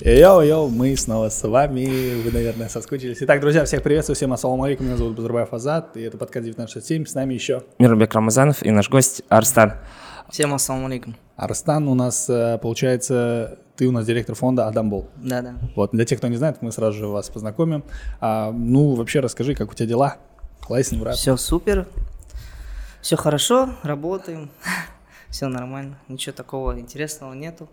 Йоу-йоу, мы снова с вами, вы, наверное, соскучились. Итак, друзья, всех приветствую, всем ассаламу алейкум, меня зовут Базарбаев Азат, и это подкаст 1967, с нами еще Мирбек Рамазанов и наш гость Арстан. Всем ассаламу алейкум. Арстан у нас, э, получается, ты у нас директор фонда Adam Bol. Да-да. Вот, для тех, кто не знает, мы сразу же вас познакомим. А, ну, вообще расскажи, как у тебя дела? Классно, брат. Все супер, все хорошо, работаем, все нормально, ничего такого интересного нету.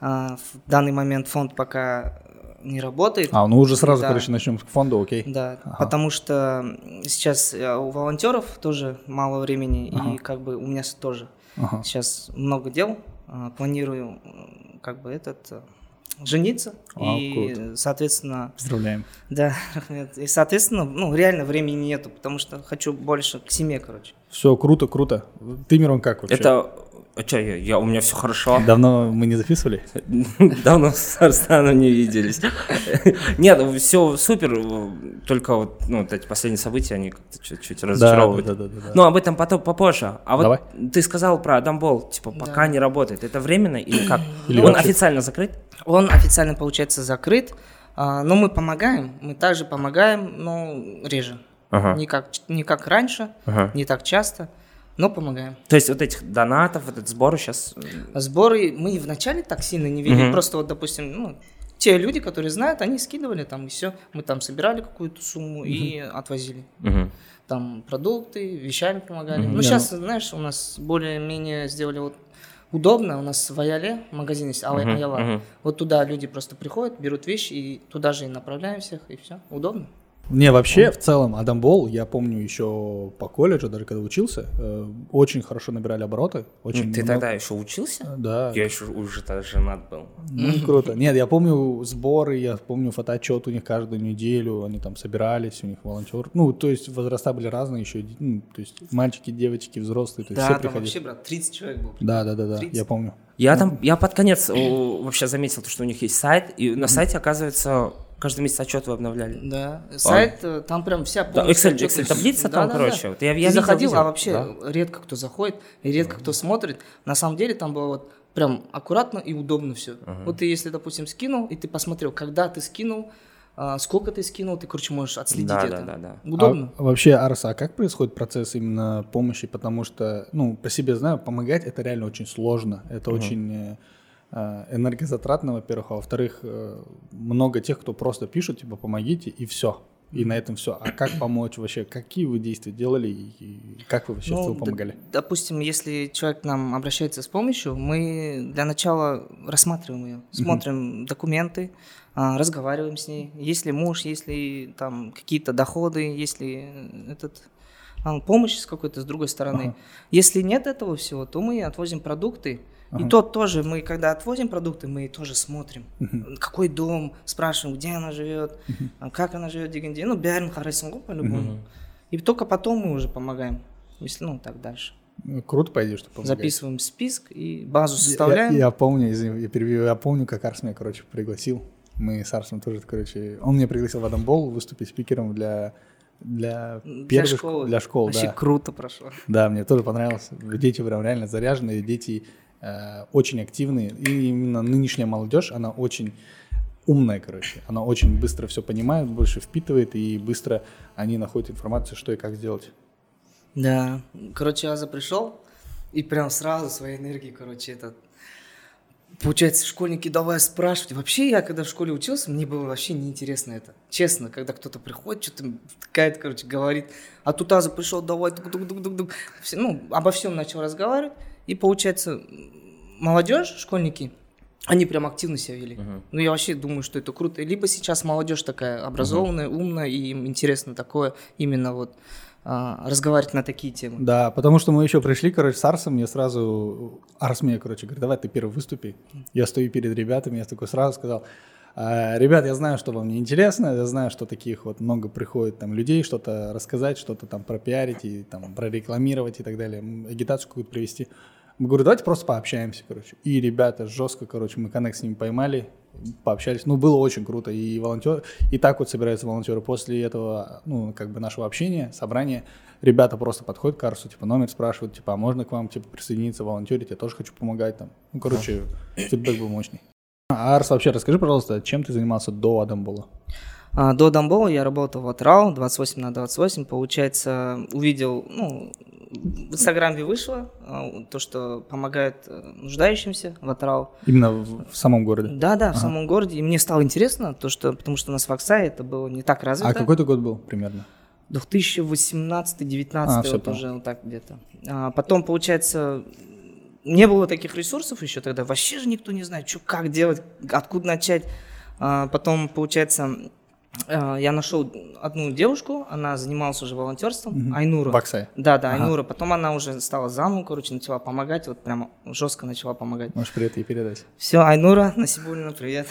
А, в данный момент фонд пока не работает. А, ну уже сразу, Да. короче, начнем с фонда, окей? Да, Ага. потому что сейчас э, у волонтеров тоже мало времени, Ага. и как бы у меня тоже Ага. сейчас много дел. А, Планирую как бы этот э, жениться А, и, круто. соответственно, Поздравляем. да, и соответственно, ну реально времени нету, потому что хочу больше к семье, короче. Все, круто, круто. Ты, Мирон, как вообще? Это... А что, я, я- у меня все хорошо. Давно мы не записывали? Давно с Арстаном не виделись. Нет, все супер, только вот, ну, вот эти последние события, они как-то чуть-чуть разочаровывают. да, да, да, да. Ну, об этом потом попозже. А вот Давай. ты сказал про Адамбол, типа, пока не работает. Это временно или как? Или Он вообще- официально закрыт? Он официально, получается, закрыт, а, но мы помогаем, мы также помогаем, но реже. Ага. Не, как, не как раньше, Ага. не так часто, но помогаем. То есть вот этих донатов, вот этот сбор сейчас... Сборы мы вначале так сильно не видели, Мгм. просто вот, допустим, ну, те люди, которые знают, они скидывали там и все, мы там собирали какую-то сумму и отвозили. Там продукты, вещами помогали. Мгм. Ну, Да, сейчас, знаешь, у нас более-менее сделали вот удобно. У нас в Аяле магазин есть, Аяла. мгм. Вот туда люди просто приходят, берут вещи и туда же и направляем всех, и все. Удобно. Не, вообще, в целом, Адамбол, я помню еще по колледжу, даже когда учился, э, очень хорошо набирали обороты. Очень Ты много- тогда еще учился? Да. Я еще уже тогда женат был. Ну, круто. Нет, я помню сборы, я помню фотоотчет у них каждую неделю, они там собирались, у них волонтер. Ну, то есть возраста были разные еще, ну, то есть мальчики, девочки, взрослые, то есть Да, все там приходили. вообще, брат, 30 человек было. Да, да, да, да, 30. я помню. Я там, я под конец вообще заметил, то, что у них есть сайт, и на сайте, оказывается, каждый месяц отчет вы обновляли. Да, сайт, э, там прям вся Да, Excel. Excel таблица там, короче, вот я- я заходил, видел, а вообще да. редко кто заходит и редко кто смотрит. На самом деле там было вот прям аккуратно и удобно все. Вот ты если, допустим, скинул, и ты посмотрел, когда ты скинул, а, сколько ты скинул, ты, короче, можешь отследить Да, это. да, да, да. Удобно. А вообще, Арса, а как происходит процесс именно помощи? Потому что, ну, по себе знаю, помогать это реально очень сложно. Это очень э, э, энергозатратно, во-первых, а во-вторых, э, много тех, кто просто пишут, типа, помогите, и все. И на этом все. А как помочь вообще? Какие вы действия делали и, как вы вообще Ну, помогали? допустим, если человек к нам обращается с помощью, мы для начала рассматриваем ее, смотрим документы, а, разговариваем с ней. Если муж, если там какие-то доходы, если этот а, помощь с какой-то с другой стороны. Ага. Если нет этого всего, то мы отвозим продукты. Ага. И тот тоже, мы когда отвозим продукты, мы тоже смотрим, какой дом, спрашиваем, где она живет, а как она живет, где, где. Ну, бәрін қарайсың ғой по-любому. И только потом мы уже помогаем. Если, ну, так дальше. Ну, Круто, по идее, что помогаете. Записываем список и базу Я- составляем. Я, я помню, извини, я перебью, я помню, как Арс меня, короче, пригласил. Мы с Арсом тоже, короче, он меня пригласил в Адамбол выступить спикером для для Для первых школы. для школ, Вообще да. круто прошло. Да, мне тоже понравилось. Дети прям реально заряженные, дети э, очень активные. И именно нынешняя молодежь, она очень умная, короче. Она очень быстро все понимает, больше впитывает, и быстро они находят информацию, что и как сделать. Да. Короче, Аза пришел и прям сразу своей энергией, короче, этот... Получается, школьники давай спрашивать. Вообще, я когда в школе учился, мне было вообще неинтересно это. Честно, когда кто-то приходит, что-то какая-то, короче, говорит. А тут Аза пришел, давай, тук-тук-тук-тук-тук. Все- ну, обо всем начал разговаривать. И получается, молодежь, школьники, они прям активно себя вели. Ну, я вообще думаю, что это круто. Либо сейчас молодежь такая образованная, умная, и им интересно такое именно вот а, разговаривать на такие темы. Да, потому что мы еще пришли, короче, с Арсом, мне сразу, Арс мне, короче, говорит, давай ты первый выступи. Я стою перед ребятами, я такой сразу сказал, «А, ребят, я знаю, что вам не интересно, я знаю, что таких вот много приходит там людей, что-то рассказать, что-то там пропиарить и там прорекламировать и так далее, агитацию какую-то провести. Мы говорю, давайте просто пообщаемся, короче. И ребята жестко, короче, мы коннект с ними поймали, пообщались. Ну, было очень круто. И волонтер, и так вот собираются волонтеры. После этого, ну, как бы нашего общения, собрания, ребята просто подходят к Арсу, типа, номер спрашивают, типа, а можно к вам, типа, присоединиться, волонтерить, я тоже хочу помогать там. Ну, короче, фидбэк был мощный. А, Арс, вообще расскажи, пожалуйста, чем ты занимался до Адамбола? А, До Дамбола я работал в Атрал 28 на 28. Получается, увидел, ну, в Инстаграме вышло а, то, что помогает э, нуждающимся в Атрал. Именно в, в самом городе? Да, да, в самом городе. И мне стало интересно, то, что, потому что у нас в Аксае это было не так развито. А какой то год был примерно? 2018-19 А, вот уже вот так где-то. А, потом, получается, не было таких ресурсов еще тогда. Вообще же никто не знает, что, как делать, откуда начать. А, потом, получается, я нашел одну девушку, она занималась уже волонтерством, Айнура. В Аксае? Да, да, Ага. Айнура. Потом она уже стала замом, короче, начала помогать, вот прямо жестко начала помогать. Можешь привет ей передать. Все, Айнура, Насибулина, привет.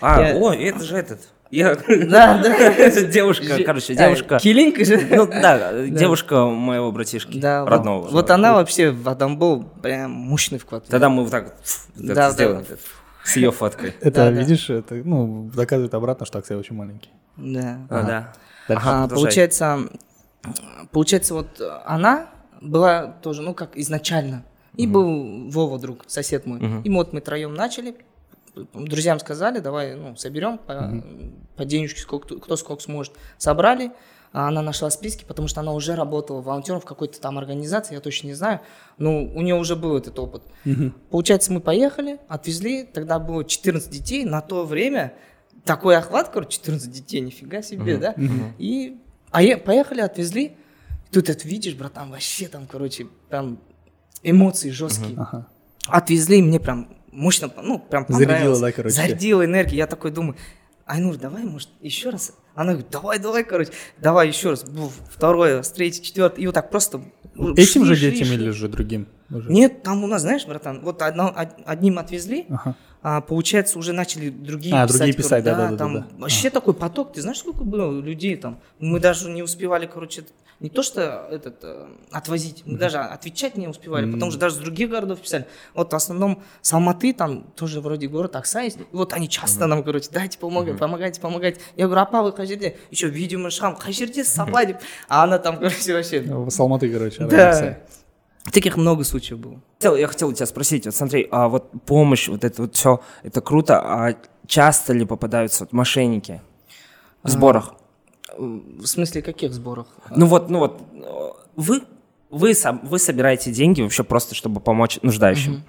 А, Я- о, это же этот. Я... Да, да. Это девушка, короче, девушка. А, Килинка же. Ну да, девушка моего братишки, Да, родного. Вот она вообще в Адамбол прям мощный вклад. Тогда мы вот так да. сделаем. С ее фоткой. Это, Да, да. видишь, это, ну, доказывает обратно, что Аксай очень маленький. Да. А, да. Дальше. А, получается, получается, вот она была тоже, ну, как изначально. И был Вова, друг, сосед мой. И вот мы троем начали. Друзьям сказали, давай, ну, соберем по, по денежке, сколько, кто сколько сможет. Собрали. А Она нашла списки, потому что она уже работала волонтером в какой-то там организации, я точно не знаю. Но у нее уже был этот опыт. Получается, мы поехали, отвезли, тогда было 14 детей. На то время такой охват, короче, 14 детей, нифига себе, да? И а е- поехали, отвезли. Тут это видишь, братан, вообще там, короче, прям эмоции жесткие. Ага. Отвезли, мне прям мощно, ну, прям Зарядило, понравилось. да, короче? Зарядило энергией. Я такой думаю, Айнур, давай, может, еще раз? Она говорит, давай, давай, короче, давай еще раз. Буф, Второе, раз, третье, четвертое. И вот так просто... Этим шли, же шли, детям шли. или же другим? Уже? Нет, там у нас, знаешь, братан, вот одно- од- одним отвезли, Ага. а, получается, уже начали другие А, писать. другие писать, да-да-да-да. там вообще такой поток, ты знаешь, сколько было людей там? Мы даже не успевали, короче, не то что этот, э, отвозить, мы даже отвечать не успевали, потому что даже с других городов писали. Вот в основном с Алматы, там тоже вроде город Акса есть, и вот они часто нам, короче, дайте помогайте, помогайте, помогайте. Я говорю, апа, вы қай Еще видео шам, қай жерде сапа деп. А она там, короче, вообще... В Салматы, короче. Да. Таких много случаев было. Я хотел у тебя спросить, вот смотри, а вот помощь, вот это вот все, это круто, а часто ли попадаются вот мошенники в сборах? В смысле, каких сборах? Ну вот, ну вот, вы, вы, сам, вы собираете деньги вообще просто, чтобы помочь нуждающим.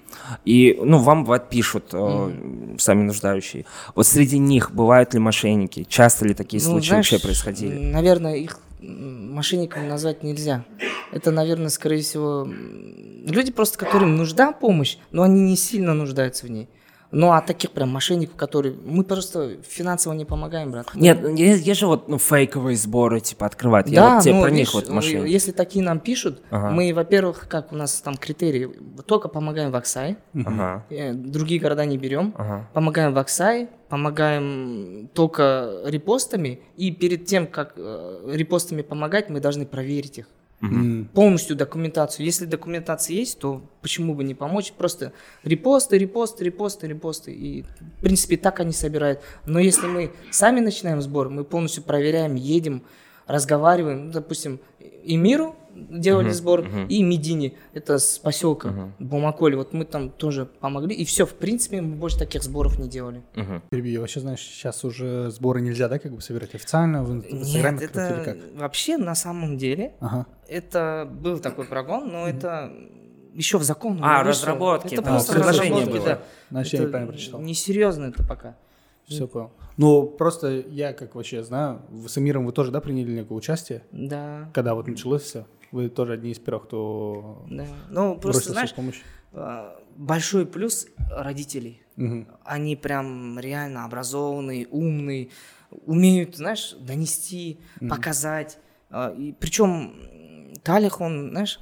И, ну, вам бывает пишут э, сами нуждающие. Вот среди них бывают ли мошенники? Часто ли такие Ну, случаи знаешь, вообще происходили? Наверное, их мошенниками назвать нельзя. Это, наверное, скорее всего, люди просто, которым нужна помощь, но они не сильно нуждаются в ней. Ну, а таких прям мошенников, которые... Мы просто финансово не помогаем, брат. Нет, есть, есть же вот ну, фейковые сборы, типа, открывать. Я Да, вот тебе ну, про видишь, них вот э, мошенники. если такие нам пишут, Ага. мы, во-первых, как у нас там критерии, только помогаем в Аксае, Ага, э, другие города не берем, ага. помогаем в Аксае, помогаем только репостами, и перед тем, как э, репостами помогать, мы должны проверить их. М. полностью документацию. Если документация есть, то почему бы не помочь? Просто репосты, репосты, репосты, репосты. И, в принципе, так они собирают. Но если мы сами начинаем сбор, мы полностью проверяем, едем, разговариваем. Ну, допустим, и миру делали сбор, и Медине, это с поселка Бумаколи. Вот мы там тоже помогли. И все, в принципе, мы больше таких сборов не делали. Мгм. Перебью. Вообще, знаешь, сейчас уже сборы нельзя, да, как бы собирать официально в ин- в Инстаграме Нет, как-то или это как? вообще на самом деле Ага. это был такой прогон, но это еще в закон. А, вышло. разработки, Это да, просто предложение разработки, было. да. Значит, я Это неправильно прочитал. Несерьезно это пока. Все понял. Ну, просто я, как вообще знаю, с Эмиром вы тоже, да, приняли некое участие? Да, Когда вот началось все? Вы тоже одни из первых, кто да. Ну, просто, знаешь, помощь? а, большой плюс родителей. Мгм. Они прям реально образованные, умные, умеют, знаешь, донести, показать. А, И причем Талих, он, знаешь,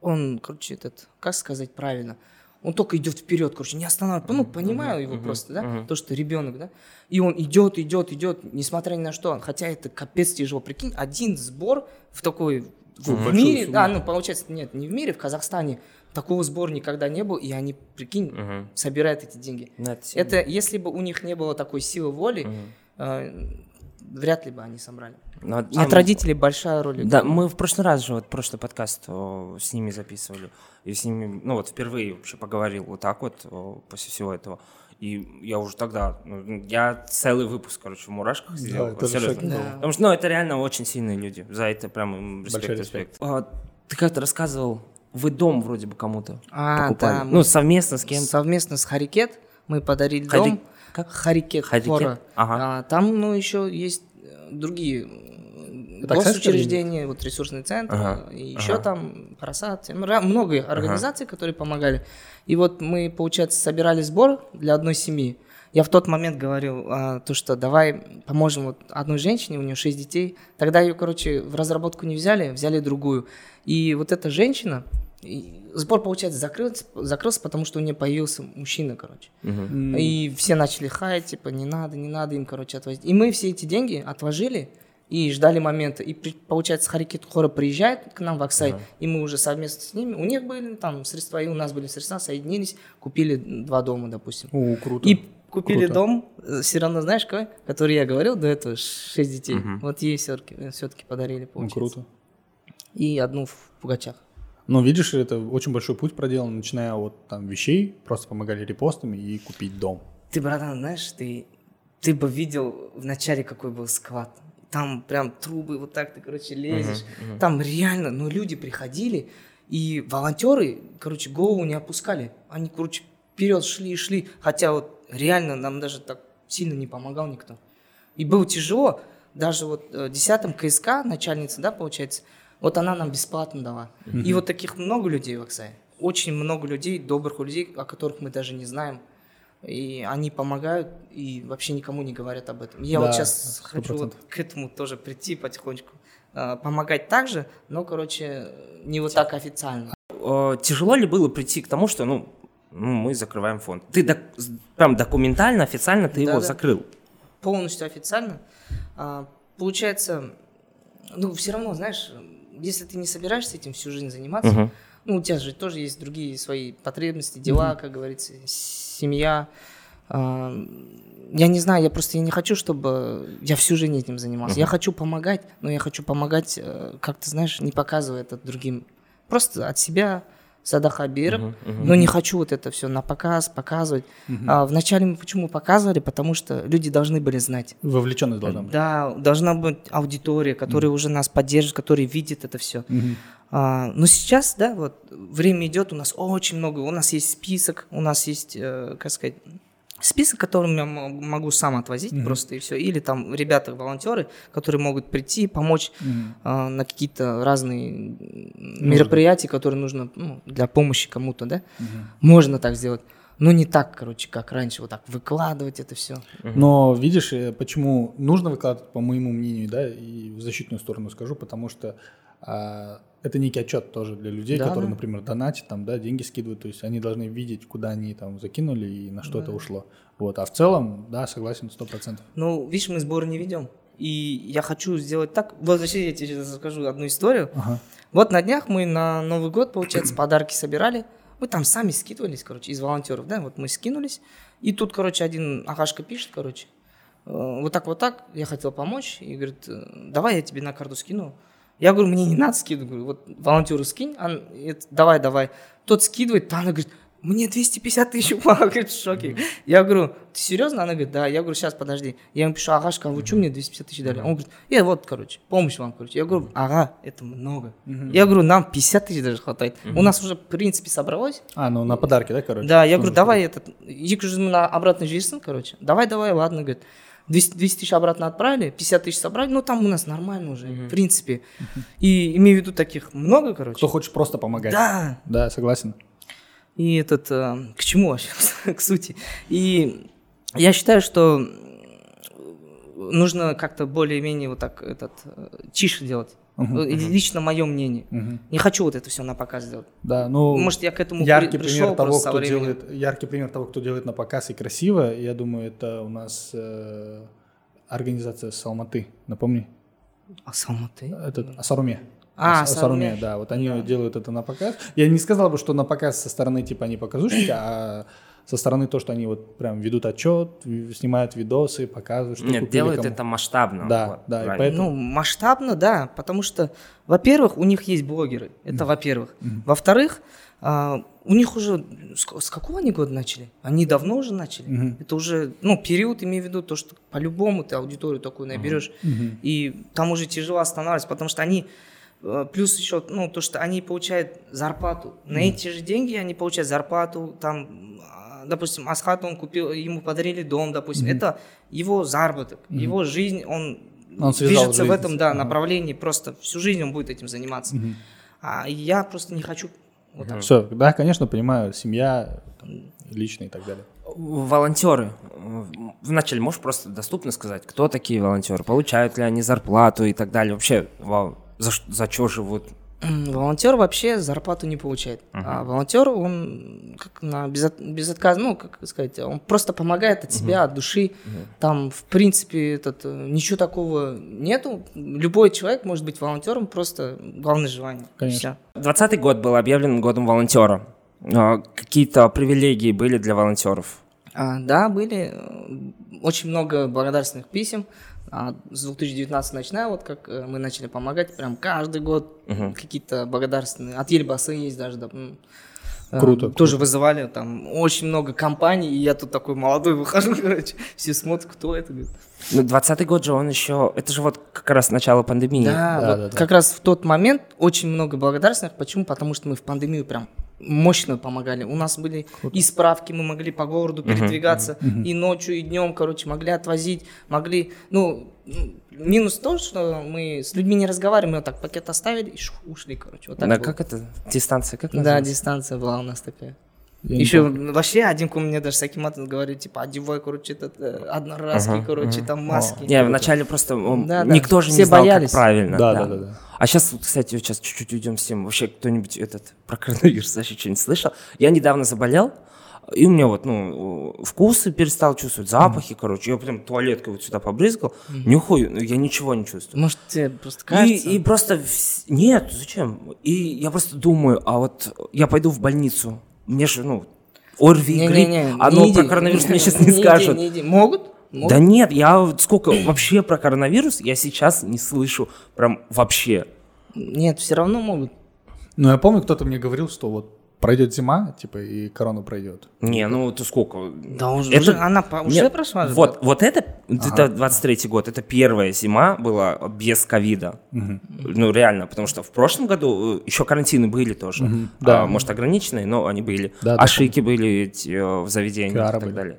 он, короче, этот, как сказать правильно, он только идет вперед, короче, не останавливается. Ну, понимаю его просто, да, то, что ребенок, да. И он идет, идет, идет, несмотря ни на что. Хотя это капец тяжело. Прикинь, один сбор в такой в, в мире, сумму. да, ну получается, нет, не в мире, в Казахстане такого сбора никогда не было, и они, прикинь, Мгм. собирают эти деньги. Ну, это если бы у них не было такой силы воли, э, вряд ли бы они собрали. Ну, а- От родителей большая роль. Да, мы в прошлый раз же, вот прошлый подкаст о, с ними записывали, и с ними, ну вот впервые вообще поговорил вот так вот о, после всего этого. И я уже тогда, ну, я целый выпуск, короче, в мурашках это же серьезно. Да. Потому что, ну, это реально очень сильные люди. За это прям им респект, Большой респект. А, ты как-то рассказывал, вы дом вроде бы кому-то А, покупали. да, мы Ну, совместно с кем-то. Совместно с Харикет мы подарили Хари- дом. Как? Харикет? фора. Ага. А, там, ну, еще есть э, другие Это госучреждения, вот ресурсный центр, Ага, и еще ага. там Парасат, ра- много организаций, которые помогали. И вот мы, получается, собирали сбор для одной семьи. Я в тот момент говорил, а, то, что давай поможем вот одной женщине, у нее шесть детей. Тогда ее, короче, в разработку не взяли, взяли другую. И вот эта женщина, и сбор, получается, закрылся, закрылся, потому что у нее появился мужчина, короче. Мгм. И все начали хаять, типа, не надо, не надо им, короче, отвозить. И мы все эти деньги отложили и ждали момента. И, получается, Харикет Хора приезжает к нам в Аксай, и мы уже совместно с ними, у них были там средства, и у нас были средства, соединились, купили два дома, допустим. О, круто. И купили Круто. дом, все равно, знаешь, какой? Который я говорил до этого, шесть детей. Вот ей все-таки, все-таки подарили, Ну, получается. круто. И одну в Пугачах. Но видишь, это очень большой путь проделан, начиная от там вещей, просто помогали репостами и купить дом. Ты, братан, знаешь, ты, ты бы видел в начале, какой был склад. Там прям трубы, вот так ты, короче, лезешь. Там реально, ну, люди приходили, и волонтеры, короче, голову не опускали. Они, короче, вперед шли и шли. Хотя вот реально нам даже так сильно не помогал никто. И было тяжело. Даже вот э, 10 КСК, начальница, да, получается, вот она нам бесплатно дала. И вот таких много людей в Оксае. Очень много людей, добрых людей, о которых мы даже не знаем. И они помогают и вообще никому не говорят об этом. Я Да, вот сейчас сто хочу вот к этому тоже прийти потихонечку. А, Помогать также, но, короче, не вот так официально. Э, Тяжело ли было прийти к тому, что, ну, ну, мы закрываем фонд? Ты док- прям документально, официально ты его Да-да. закрыл? полностью официально. А, получается, ну, все равно, знаешь, если ты не собираешься этим всю жизнь заниматься, Мгм. ну, у тебя же тоже есть другие свои потребности, дела, как говорится, семья. А, я не знаю, я просто я не хочу, чтобы я всю жизнь этим занимался. Я хочу помогать, но я хочу помогать, э, как ты знаешь, не показывая это другим. Просто от себя, Садаха Биров, но не хочу вот это все на показ, показывать. А, вначале мы почему показывали? Потому что люди должны были знать. Вовлеченность должна быть. Да, должна быть аудитория, которая уже нас поддержит, которая видит это все. А, но сейчас, да, вот время идет, у нас очень много, у нас есть список, у нас есть, э, как сказать, список, которым я мо- могу сам отвозить просто и все. Или там ребята, волонтеры, которые могут прийти, помочь а, на какие-то разные мероприятия, которые нужно ну, для помощи кому-то, да. Можно так сделать. Но не так, короче, как раньше, вот так выкладывать это все. Но видишь, э, почему нужно выкладывать, по моему мнению, да, и в защитную сторону скажу, потому что а, это некий отчет тоже для людей, Да, которые, да. например, донатят, там, да, деньги скидывают, то есть они должны видеть, куда они там закинули и на что это ушло. Вот, а в целом, да, согласен, сто процентов. Ну, видишь, мы сборы не ведем. И я хочу сделать так. Вот вообще я тебе сейчас расскажу одну историю. Ага. Вот на днях мы на Новый год, получается, подарки собирали. Мы там сами скидывались, короче, из волонтеров, да, вот мы скинулись. И тут, короче, один Агашка пишет, короче, э, вот так, вот так, я хотел помочь. И говорит, э, давай я тебе на карту скину. Я говорю, мне не надо скидывать. Говорю, вот волонтеру скинь, а, это, давай, давай. Тот скидывает, а она говорит, мне 250 тысяч упало, говорит, в шоке. Я говорю, ты серьезно? Она говорит, да. Я говорю, сейчас, подожди. Я ему пишу, Агашка, а вы что мне 250 тысяч дали? Он говорит, э, вот, короче, помощь вам, короче. Я говорю, ага, это много. Я говорю, нам 50 тысяч даже хватает. У нас уже, в принципе, собралось. А, ну на подарки, да, короче? Да, я говорю, Тоже давай этот, екі жүз мың обратно жіберсін, короче. Давай, давай, ладно, говорит. 200, 200 тысяч обратно отправили, 50 тысяч собрали, ну там у нас нормально уже, в принципе. И имею в виду таких много, короче. Кто хочет просто помогать. Да, Да, согласен. и этот, э, к чему вообще, к сути. И я считаю, что нужно как-то более-менее вот так этот, э, тише делать. Э, Лично мое мнение. Мгм. Не хочу вот это все на показ делать. Да, ну, Может, я к этому яркий при- пример того, кто временем. делает, яркий пример того, кто делает на показ и красиво, я думаю, это у нас э, организация с Алматы, напомни, А сам ты? этот Асаруме. А, Ас- Асаруме. да, вот они делают это на показ. Я не сказал бы, что на показ со стороны типа они показушники, а со стороны то, что они вот прям ведут отчет, снимают видосы, показывают, что Нет, делают кому. это масштабно. Да, вот, да, и поэтому- Ну, масштабно, да, потому что, во-первых, у них есть блогеры, это во-первых. Во-вторых, А, у них уже с, ка- с какого они года начали? Они давно уже начали. Это уже, ну, период, имею в виду, то, что по-любому ты аудиторию такую наберешь. И там уже тяжело останавливаться, потому что они Плюс еще, ну, то, что они получают зарплату. На эти же деньги они получают зарплату, там, а, допустим, Асхат, он купил, ему подарили дом, допустим. Это его заработок, его жизнь, он, Он движется в жизнь этом, с- да, направлении, просто всю жизнь он будет этим заниматься. А я просто не хочу вот так. Все, да, конечно, понимаю, семья, там, лично и так далее. Волонтеры. э, Вначале можешь просто доступно сказать, кто такие волонтеры, получают ли они зарплату и так далее. Вообще, вау, за, за что живут? Волонтер вообще зарплату не получает. А волонтер, он как на безот- безотказно, ну, как сказать, он просто помогает от себя, от души. Там, в принципе, этот, э, ничего такого нету. Любой человек может быть волонтером, просто главное желание. Конечно. 20 год был объявлен годом волонтера. А, Какие-то привилегии были для волонтеров? А, да, были э, очень много благодарственных писем. А, с 2019 начиная, вот как э, мы начали помогать, прям каждый год какие-то благодарственные. От Ельбасы есть даже. да, э, Круто, Тоже вызывали там очень много компаний, и я тут такой молодой выхожу, короче, все смотрят, кто это. говорит. Ну, 20 год же он еще... Это же вот как раз начало пандемии. Да, Да, вот да, да. как раз в тот момент очень много благодарственных. Почему? Потому что мы в пандемию прям мощно помогали. У нас были и справки, мы могли по городу передвигаться и ночью, и днем, короче, могли отвозить, могли, ну, минус то, что мы с людьми не разговариваем, мы вот так пакет оставили и ушли, короче, вот так Да, было. как это? Дистанция, как Да, называется? дистанция была у нас такая. Я Еще вообще один ко мне даже с Акиматом говорит, типа, одевай, короче, этот, э, одноразки, короче, там маски. Не, вначале просто м, Да, да. никто же Все не знал, боялись. как правильно. Да, да, да, да. А сейчас, кстати, сейчас чуть-чуть уйдем с тем. Вообще кто-нибудь этот про коронавирус вообще что-нибудь слышал? Я недавно заболел, и у меня вот, ну, вкусы перестал чувствовать, запахи, короче. Я прям туалеткой вот сюда побрызгал, нюхаю, ну, я ничего не чувствую. Может, тебе просто И, кажется? и просто... вс- Нет, зачем? И я просто думаю, а вот я пойду в больницу, мне же, ну, ОРВИ, грипп, Не-не-не, а не ну, иди. про коронавирус мне сейчас не иди, скажут. не иди. Могут? Могут. Да нет, я сколько вообще про коронавирус я сейчас не слышу прям вообще. Нет, все равно могут. Ну, я помню, кто-то мне говорил, что вот пройдет зима, типа, и корона пройдет. Не, ну ты сколько? Да уже, Это- уже она по- уже Нет, прошла. Вот, вот это, это 23 год, это первая зима была без ковида. Ну, реально, потому что в прошлом году э, еще карантины были тоже. да. А, может, ограниченные, но они были. Да, да, Ошибки были эти, э, в заведениях Кары и так были. далее.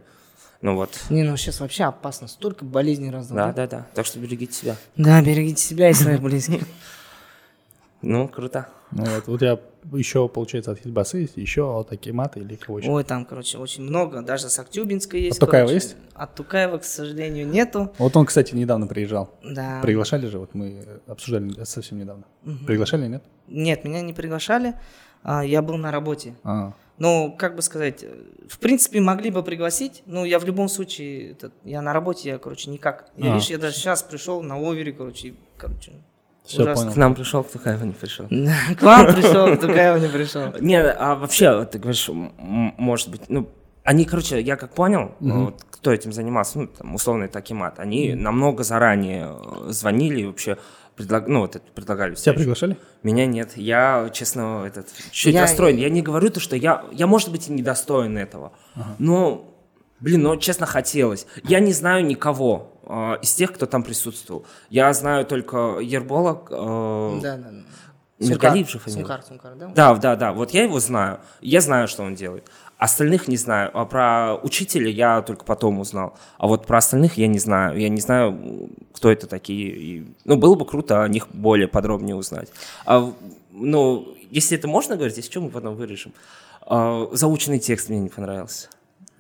Ну вот. Не, ну сейчас вообще опасно. Столько болезней разных. Да, да, да. Так что берегите себя. Да, берегите себя и своих близких. Ну, круто. Ну, вот, вот я еще, получается, от Хильбасы есть, еще от Акимата или кого еще? Ой, там, короче, очень много. Даже с Актюбинской есть. От Тукаева короче. есть? От Тукаева, к сожалению, нету. Вот он, кстати, недавно приезжал. Да. Приглашали же, вот мы обсуждали совсем недавно. Приглашали, нет? Нет, меня не приглашали. а, Я был на работе. А, Ну, как бы сказать, в принципе, могли бы пригласить, но я в любом случае, этот, я на работе, я, короче, никак. Я, А. видишь, я даже сейчас пришел на овере, короче, и, короче, все, ужасно. понял. К нам пришел, к Тухаеву не пришел. К вам пришел, Тукаева не пришел. Не, а вообще, ты говоришь, может быть, ну, они, короче, я как понял, вот, кто этим занимался, ну, там, условно, это Акимат, они намного заранее э, звонили и вообще предлаг... ну, вот это предлагали Тебя приглашали? Меня нет, я, честно, этот, чуть Я- расстроен. Я не говорю то, что я, я, может быть, и недостоин этого, но, блин, ну, честно, хотелось. Я не знаю никого э, из тех, кто там присутствовал. Я знаю только Ербола, э, Да, да. Миргалиев же фамилия? Сумкар, Сумкар, да? Да, да, да. Вот я его знаю. Я знаю, что он делает. Остальных не знаю. А про учителя я только потом узнал. А вот про остальных я не знаю. Я не знаю, кто это такие. И, ну, было бы круто о них более подробнее узнать. А, ну, если это можно говорить, если что, мы потом вырежем. А, заученный текст мне не понравился.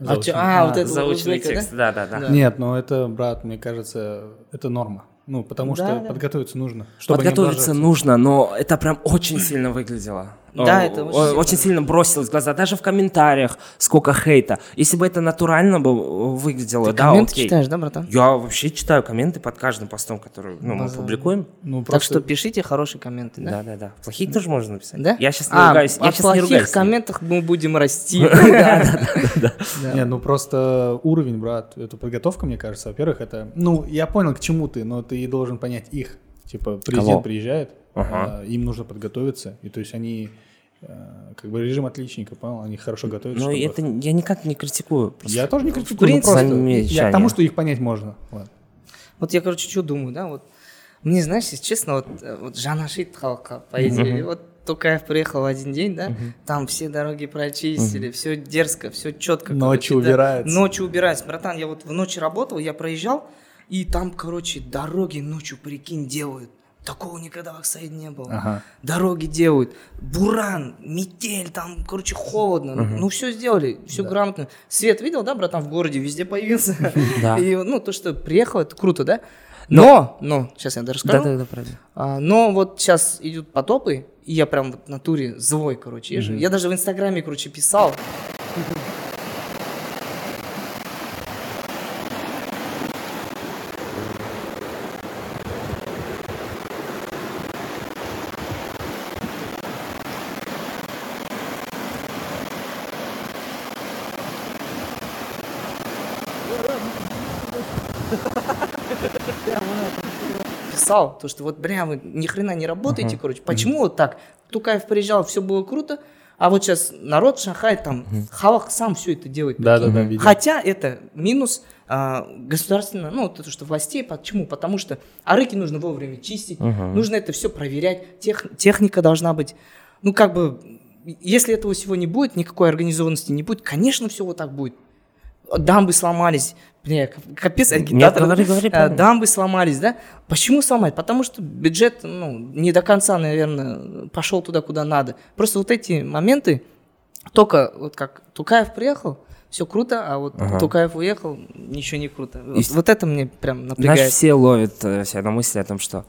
А, чё- а, вот это заученный узбека, текст, да, да, да. Да. Нет, ну это, брат, мне кажется, это норма. Ну, потому Да, что да. подготовиться нужно. чтобы Подготовиться нужно, но это прям очень сильно выглядело. Да, О, это очень сильно. очень сильно бросилось в глаза. Даже в комментариях сколько хейта. Если бы это натурально бы э, выглядело, Ты да, комменты окей. читаешь, да, братан? Я вообще читаю комменты под каждым постом, который ну, мы публикуем. Ну, Так просто что пишите хорошие комменты, да? Да, да, да. Плохие тоже можно написать. Да? Я сейчас не а, ругаюсь. Я сейчас не ругаюсь. комментах мы будем расти. Не, ну просто уровень, брат, это подготовка, мне кажется. Во-первых, это... Ну, я понял, к чему ты, но ты должен понять их. Типа, президент приезжает, Ага. а, им нужно подготовиться. И то есть они э, как бы режим отличника, понял? Они хорошо готовят. Ну, чтобы- это я никак не критикую. просто. Я тоже не В критикую, но принципе, просто я к тому, что их понять можно. Вот. Вот я, короче, что думаю, да, вот. Мне, знаешь, если честно, вот, э, вот Жанашит халка, по идее, вот Тукаев приехал в один день, да, там все дороги прочистили, все дерзко, все четко. Ночью убирается. Ночью убирается. Братан, я вот в ночь работал, я проезжал, и там, короче, дороги ночью, прикинь, делают. Такого никогда в Аксайде не было. Ага. Дороги делают. Буран, метель, там, короче, холодно. Ну, все сделали, все грамотно. Свет видел, да, братан, в городе везде появился. Да. И, ну, то, что приехал, это круто, да? Но, но, сейчас я даже расскажу. Да, да, да, правильно. А, но вот сейчас идут потопы, и я прям вот в натуре злой, короче, езжу. Я даже в Инстаграме, короче, писал. Писал, то что вот, бля, вы ни хрена не работаете, короче. Почему вот так? Тукаев приезжал, все было круто, а вот сейчас народ Шанхай, там, Халах сам все это делает. Да, да, да, видел. Хотя это минус а, государственно, ну, это что властей, почему? Потому что арыки нужно вовремя чистить, нужно это все проверять, тех, техника должна быть, ну, как бы, если этого всего не будет, никакой организованности не будет, конечно, все вот так будет. Дамбы сломались, бля, капец, агитатор. говори, говори, А, дамбы сломались, да? Почему сломать? Потому что бюджет, ну, не до конца, наверное, пошел туда, куда надо. Просто вот эти моменты, только вот как Тукаев приехал, все круто, а вот Тукаев уехал, ничего не круто. Вот, И- вот это мне прям Знаешь, напрягает. все ловят э, себя на мысли о том, что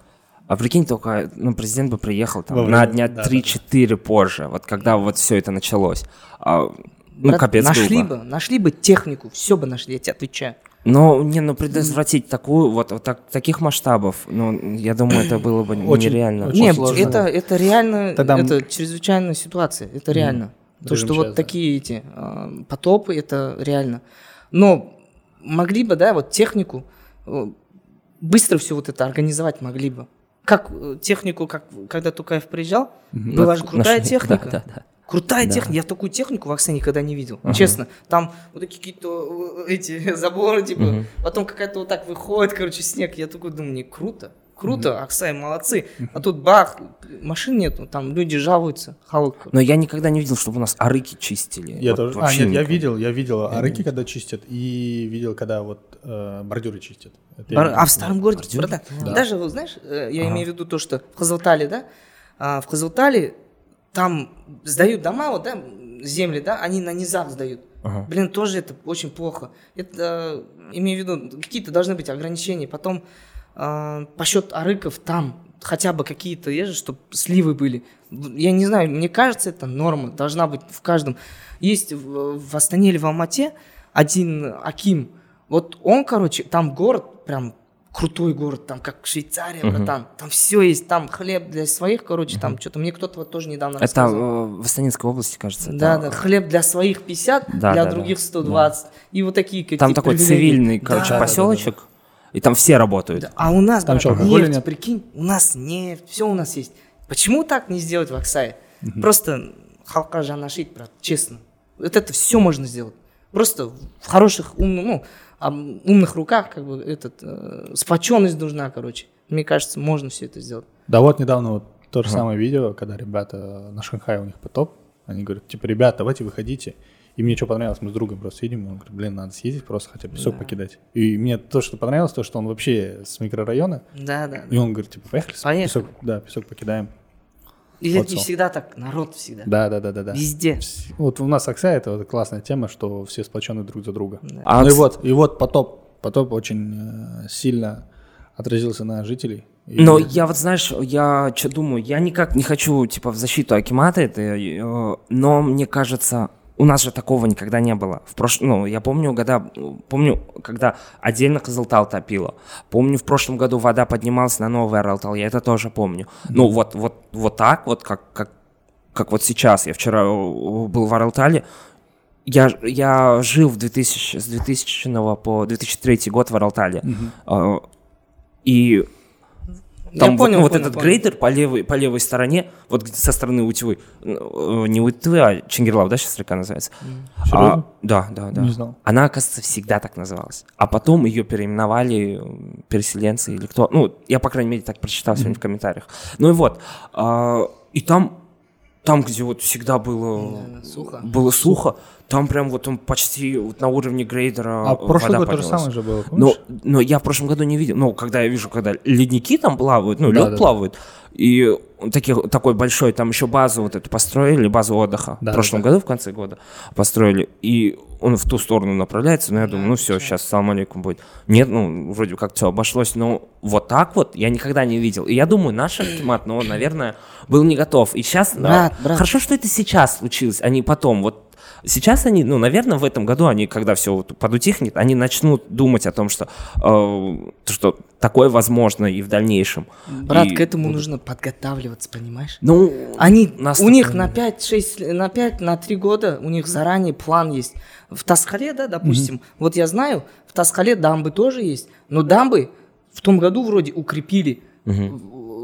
а прикинь, только ну, президент бы приехал там, Во на время- дня да, 3-4 позже, вот когда вот все это началось. А, ну, капец нашли бы. бы, нашли бы технику, все бы нашли, я тебе отвечаю. Ну, не, ну предотвратить такую, вот, вот так, таких масштабов, ну, я думаю, это было бы Очень- нереально. очень Нет, сложно. это, это реально, Тогда это чрезвычайная ситуация, это реально. То, Режим что вот сейчас, да. такие эти а, потопы, это реально. Но могли бы, да, вот технику, э, быстро все вот это организовать могли бы. Как э, технику, как когда Тукаев приезжал, была же крутая Нашли. техника. Да, да, да. Крутая техника. Я такую технику в Аксе никогда не видел. Честно. Там вот такие какие-то э, эти заборы, типа, потом какая-то вот так выходит, короче, снег. Я такой думаю, не круто. Круто, Аксай, молодцы. А тут бах, машин нету, там люди жалуются. Халк. Но я никогда не видел, чтобы у нас арыки чистили. Я Вот тоже. А, нет, я никогда. видел, я видел арыки, когда чистят, и видел, когда вот э, бордюры чистят. Это я Бар-. А в старом городе, Бордюры? братан, Да. даже, вот знаешь, э, я имею в виду то, что в Хазалтале, да, а, в Хазалтале там сдают дома, вот, да, земли, да, они на низах сдают. Ага. Блин, тоже это очень плохо. Это, имею в виду, какие-то должны быть ограничения. Потом э, по счету арыков там хотя бы какие-то, есть чтобы сливы были. Я не знаю, мне кажется, это норма, должна быть в каждом. Есть в, в Астане или в Алмате один Аким, вот он, короче, там город прям крутой город, там как Швейцария, братан, там все есть, там хлеб для своих, короче, там что-то, мне кто-то вот тоже недавно Это рассказывал. э, в Астанинской области, кажется. Да, да, хлеб для своих 50, Да, для да, других да. 120. И вот такие какие-то Там такой привилегии. цивильный, Да, короче, да, да, поселочек, и там все работают. да. А у нас, Там брат, что, нефть, нет? прикинь, у нас нефть, все у нас есть. Почему так не сделать в Аксае? Просто халка жанашить, брат, честно. Вот это все можно сделать. Просто в хороших, умных, ну, умных руках, как бы, этот, э, сплоченность нужна, короче. Мне кажется, можно все это сделать. Да вот недавно вот то же самое видео, когда ребята на Шанхае у них потоп, они говорят, типа, ребят, давайте выходите. И мне что понравилось, мы с другом просто едем, он говорит, блин, надо съездить просто хотя бы песок покидать. И мне то, что понравилось, то, что он вообще с микрорайона, Да, да. и он говорит, типа, поехали, Поехали. песок, да, песок покидаем. И Вот это не всё. всегда так, народ всегда. Да, да, да, да, да. Везде. Вот у нас Аксай это вот классная тема, что все сплочены друг за друга. А ну и вот, и вот потоп, потоп очень э, сильно отразился на жителей. И- Но я вот, знаешь, я что думаю, я никак не хочу, типа, в защиту Акимата, это, э, но мне кажется, у нас же такого никогда не было. В прош... Ну, я помню, когда, помню, когда отдельно Казалтал топило. Помню, в прошлом году вода поднималась на новый Аралтал, я это тоже помню. Ну, вот, вот, вот так, вот как, как, как вот сейчас. Я вчера э, был в Аралтале, я, я жил в 2000, с 2000 по 2003 год в Аралтале. Э, И Там вот, понял, вот понял, этот понял. грейдер по левой, по левой стороне, вот со стороны Утевы, ну, э, не Утевы, а Чингирлав, да, сейчас река называется? Серьезно? А, да, да, да. Не знал. Она, оказывается, всегда так называлась. А потом ее переименовали переселенцы или кто. Ну, я, по крайней мере, так прочитал сегодня в комментариях. Ну и вот. а, и там, там, где вот всегда было, Да, сухо. было сухо, там прям вот он почти вот на уровне грейдера А прошлый вода год то же самое же было, Но, помнишь? но я в прошлом году не видел. Ну, когда я вижу, когда ледники там плавают, ну, Да, лед да, да. плавает, и таких, такой большой, там еще базу вот эту построили, базу отдыха Да, в прошлом да, году, в конце года построили, и он в ту сторону направляется, но я думаю, ну все, сейчас салам алейкум будет. Нет, ну, вроде как все обошлось, но вот так вот я никогда не видел. И я думаю, наш Актимат, ну, наверное, был не готов. И сейчас, Брат, брат. хорошо, что это сейчас случилось, а не потом. Вот Сейчас они, ну, наверное, в этом году они, когда все вот подутихнет, они начнут думать о том, что, э, то, что такое возможно и в дальнейшем. Брат, И к этому нужно подготавливаться, понимаешь? Ну, Они, у них на 5-6, на 5, на 3 года, у них заранее план есть. В Тасхале, да, допустим, вот я знаю, в Тасхале дамбы тоже есть, но дамбы в том году вроде укрепили.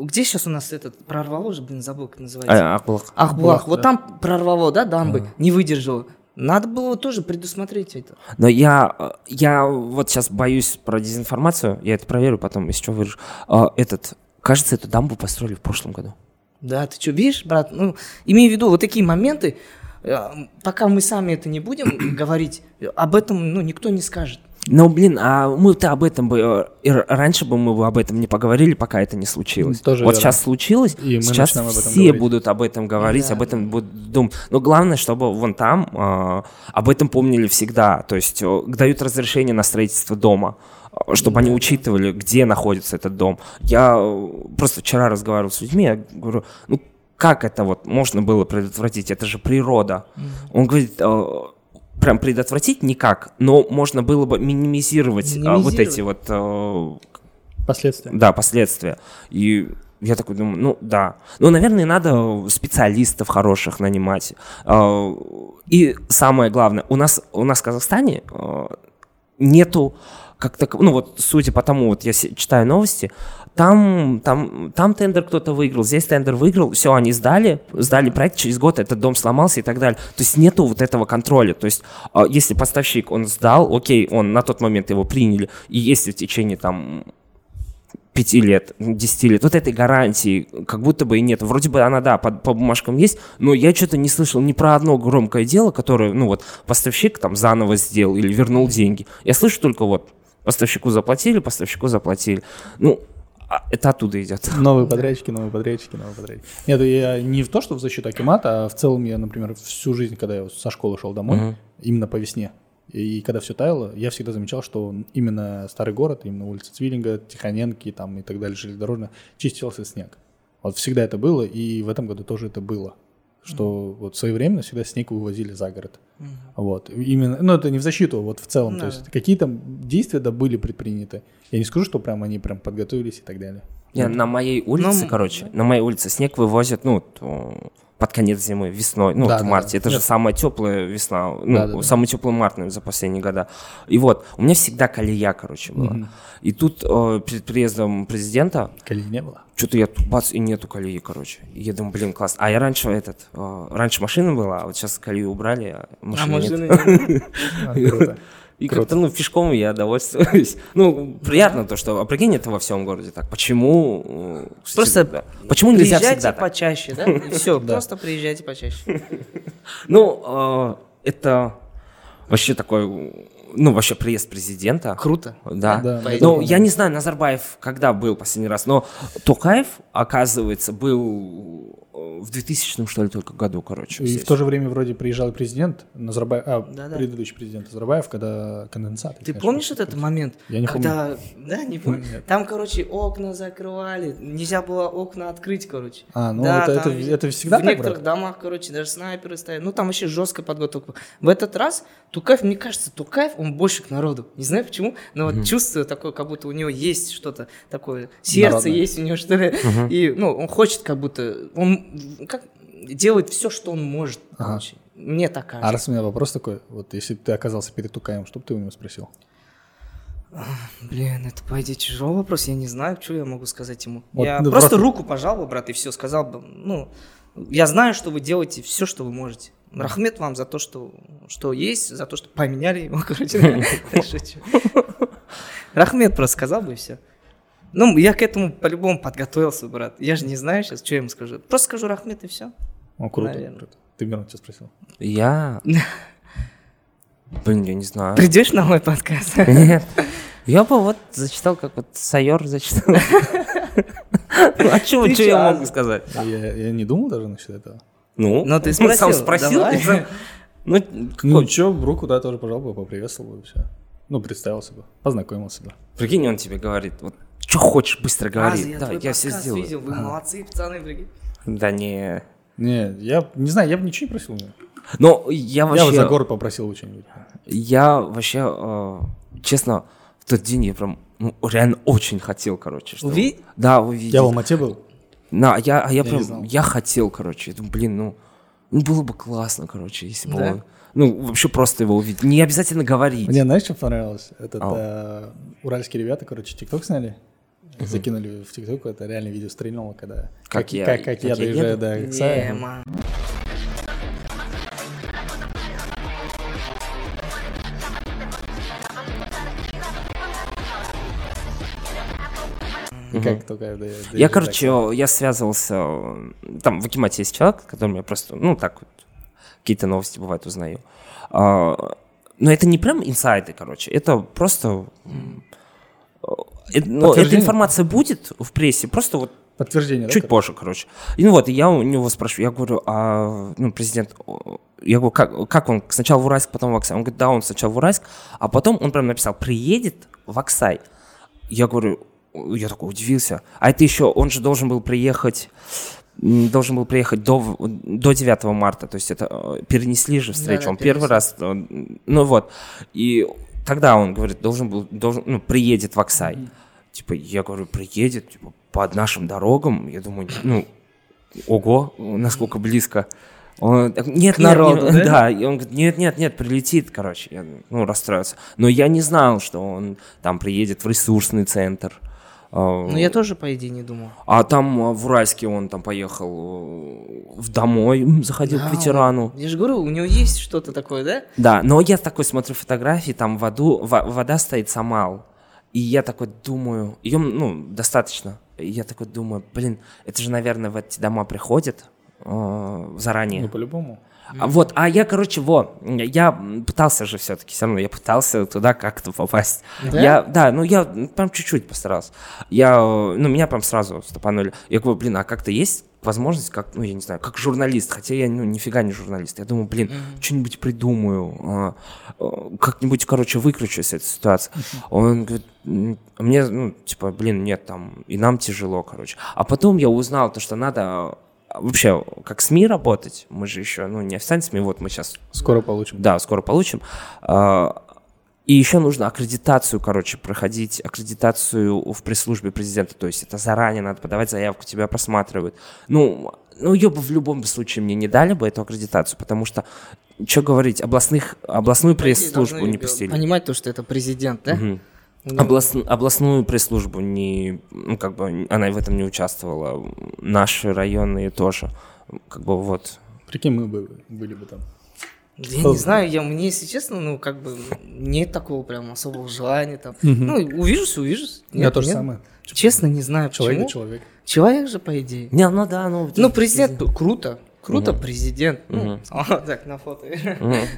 Где сейчас у нас этот, прорвало же, блин, забыл, как называется. а, Ахбулах. Ахбулах, вот да. там прорвало, да, дамбы, не выдержало. Надо было тоже предусмотреть это. Но я, я вот сейчас боюсь про дезинформацию, я это проверю потом, если что, вырежу. А, Этот, кажется, эту дамбу построили в прошлом году. Да, ты что, видишь, брат? Ну, имей в виду, вот такие моменты, э, пока мы сами это не будем говорить, об этом, ну, никто не скажет. Но, блин, а мы-то об этом бы, э, раньше бы мы бы об этом не поговорили, пока это не случилось. Тоже вот верно. сейчас случилось, И мы сейчас начнем об этом все говорить. будут об этом говорить, Да, об этом будут думать. Но главное, чтобы вон там а, об этом помнили всегда. То есть э, дают разрешение на строительство дома, э, чтобы они учитывали, где находится этот дом. Я э, просто вчера разговаривал с людьми, я говорю, ну как это вот можно было предотвратить? Это же природа. Он говорит, э, прям предотвратить никак, но можно было бы минимизировать, а, вот Минимизировать. эти вот э, Последствия. да, последствия. И я такой думаю, ну да. Ну, наверное, надо специалистов хороших нанимать. Э, И самое главное, у нас, у нас в Казахстане э, нету как так, ну вот судя по тому, вот я читаю новости, там, там, там тендер кто-то выиграл, здесь тендер выиграл, все, они сдали, сдали проект, через год этот дом сломался и так далее. То есть нету вот этого контроля. То есть а, если поставщик, он сдал, окей, он на тот момент его приняли, и если в течение там пяти лет, 10 лет, вот этой гарантии как будто бы и нет. Вроде бы она, да, по, по бумажкам есть, но я что-то не слышал ни про одно громкое дело, которое, ну вот, поставщик там заново сделал или вернул деньги. Я слышу только вот, поставщику заплатили, поставщику заплатили. Ну, а это оттуда идет. Новые подрядчики, новые подрядчики, новые подрядчики. Нет, я не в то, что в защиту Акимата, а в целом я, например, всю жизнь, когда я со школы шел домой, Мгм. именно по весне, и, когда все таяло, я всегда замечал, что именно старый город, именно улица Цвиллинга, Тихоненки там и так далее, железнодорожная, чистился снег. Вот всегда это было, и в этом году тоже это было. Что вот своевременно всегда снег вывозили за город. Вот. Именно, ну это не в защиту, вот в целом. Да. То есть какие-то действия да были предприняты. Я не скажу, что прям они прям подготовились и так далее. Не, на моей улице, Ну, короче, на моей улице снег вывозят, ну, то под конец зимы, весной, ну, Да, вот в да, марте. да. Это же Нет. самая теплая весна, ну, Да, да, да. самый теплый март, наверное, за последние года. И вот, у меня всегда колея, короче, была. И тут э, перед приездом президента Колеи не было. что-то я тут бац, и нету колеи, короче. И я думаю, блин, класс. А я раньше этот, э, раньше машина была, а вот сейчас колею убрали, а А машины нет. машины А, круто. И как-то, ну, пешком я довольствуюсь. Ну, приятно то, что, а прикинь, это во всем городе так. Почему? э, Просто всегда- Почему нельзя приезжайте всегда так? почаще, да? И все, просто приезжайте почаще. Ну, э, это вообще такой, ну, вообще приезд президента. Круто. Да. Да. Ну, я не знаю, Назарбаев когда был последний раз, но Токаев, оказывается, был в 2000 что ли только году, короче. И здесь. в то же время вроде приезжал президент Назарбаев, а, Да-да. предыдущий президент Назарбаев, когда конденсат. Ты помнишь этот момент? Я не когда... Да, не помню. Нет. Там, короче, окна закрывали. Нельзя было окна открыть, короче. А, ну Да, это, это, там это всегда В так, некоторых брат? домах, короче, даже снайперы стоят. Ну, там вообще жесткая подготовка. В этот раз Тукаев, мне кажется, Тукаев, он больше к народу. Не знаю почему, но вот чувствую такое, как будто у него есть что-то такое. Сердце Народное. есть у него, что ли. И, ну, он хочет как будто... Он как делает все, что он может, Ага. короче. Мне так А кажется. раз у меня вопрос такой, вот если бы ты оказался перед Тукаем, что бы ты у него спросил? Блин, это, по идее, тяжелый вопрос. Я не знаю, что я могу сказать ему. Вот, я ну, просто просто- руку пожал бы, брат, и все. Сказал бы, ну, я знаю, что вы делаете все, что вы можете. Рахмет вам за то, что, что есть, за то, что поменяли его, короче. Рахмет просто сказал бы, и все. Ну, я к этому по-любому подготовился, брат. Я же не знаю сейчас, что я ему скажу. Просто скажу Рахмет, и все. О, круто. Наверное. круто. Ты Мирон что спросил? Я... Блин, я не знаю. Придешь на мой подкаст? Нет. Я бы вот зачитал, как вот Сайор зачитал. Ну, А что я могу а? сказать? Я, я не думал даже насчет этого. Ну, Ну, ты сам спросил, Ну, Ну, что, руку, да, тоже пожал бы, поприветствовал бы, и все. Ну, представился бы, познакомился бы. прикинь, он тебе говорит, вот, что хочешь, быстро А, говори. я Да, твой я все сделаю. видел, вы молодцы, пацаны, прикинь. Да не... Не, я не знаю, я бы ничего не просил. Но я Я бы за вообще... город попросил бы что-нибудь. Я вообще, э, честно, в тот день я прям ну, реально очень хотел, короче. чтобы- Увидеть? Да, увидеть. Я в Алмате был. Да, а я, а я, не прям, я хотел, короче. Я думаю, блин, ну, ну, было бы классно, короче, если бы Да? он- Ну, вообще просто его увидеть. Не обязательно говорить. Мне знаешь, что понравилось? Этот э, уральские ребята, короче, ТикТок сняли. Закинули в ТикТок, это реально видео стрельнуло, когда... Как я- Как, как я как я доезжаю еду? до Не, Иксая. Как только я до- Я, короче, я связывался, э, там в Акимате есть человек, с которым я просто, ну, так вот, какие-то новости бывают узнаю. А, но это не прям инсайды, короче, это просто... м, э, ну, эта информация будет в прессе, просто вот Подтверждение, да? Чуть короче? позже, короче. И ну вот, и я у него спрашиваю, я говорю, а, ну, президент, я говорю, как, как он, сначала в Уральск, потом в Аксай? Он говорит, да, он сначала в Уральск, а потом он прям написал, приедет в Аксай. Я говорю, я такой удивился. А это еще, он же должен был приехать, должен был приехать до, до 9 марта, то есть это э, перенесли же встречу, Да-да, он первый раз, э, ну вот, и тогда он говорит, должен был, должен, ну, приедет в Аксай. Типа, я говорю, приедет, типа, под нашим дорогам, я думаю, ну, ого, насколько близко. Он, нет, К народу, нет, да? да? и он говорит, нет, нет, нет, прилетит, короче, я, ну, расстроился. Но я не знал, что он там приедет в ресурсный центр. А, Ну, я тоже, по идее, не думал. А там а, в Уральске он там поехал э, в домой, заходил Да, к ветерану. Я же говорю, у него есть что-то такое, да? Да, но я такой смотрю фотографии, там в воду, во- вода стоит Самал. И я такой думаю, ее, ну, достаточно. И я такой думаю, блин, это же, наверное, в эти дома приходят э, заранее. Ну, по-любому. А вот, а я, короче, во, я пытался же все-таки, все равно я пытался туда как-то попасть. Да? Я, да, ну я прям чуть-чуть постарался. Я, ну меня прям сразу стопанули. Я говорю, блин, а как-то есть возможность, как, ну я не знаю, как журналист, хотя я, ну, нифига не журналист. Я думаю, блин, что-нибудь придумаю, а, э, как-нибудь, короче, выкручусь из этой ситуации. Он говорит, «М, мне, ну, типа, блин, нет, там, и нам тяжело, короче. А потом я узнал то, что надо а, вообще как СМИ работать. Мы же еще, ну, не официальные СМИ, вот мы сейчас Скоро получим. да, скоро получим. А, И еще нужно аккредитацию, короче, проходить, аккредитацию в пресс-службе президента. То есть это заранее надо подавать заявку, тебя просматривают. Ну, ну ее бы в любом случае мне не дали бы эту аккредитацию, потому что, что говорить, областных, областную пресс-службу не пустили. Понимать то, что это президент, да? Мгм. Ну, Областн- областную пресс-службу не, ну, как бы, она в этом не участвовала. Наши районные тоже. Как бы вот. Прикинь, мы бы были бы там. Я не знаю, я, мне, если честно, ну, как бы, нет такого прям особого желания там. Ну, увижусь, увижусь. Я Нет, то же нет. самое. Честно, не знаю, Человек почему. человек. Человек же, по идее. Не, ну да, ну. Ну, президент, круто. Круто, президент. Ну, а, так, на фото.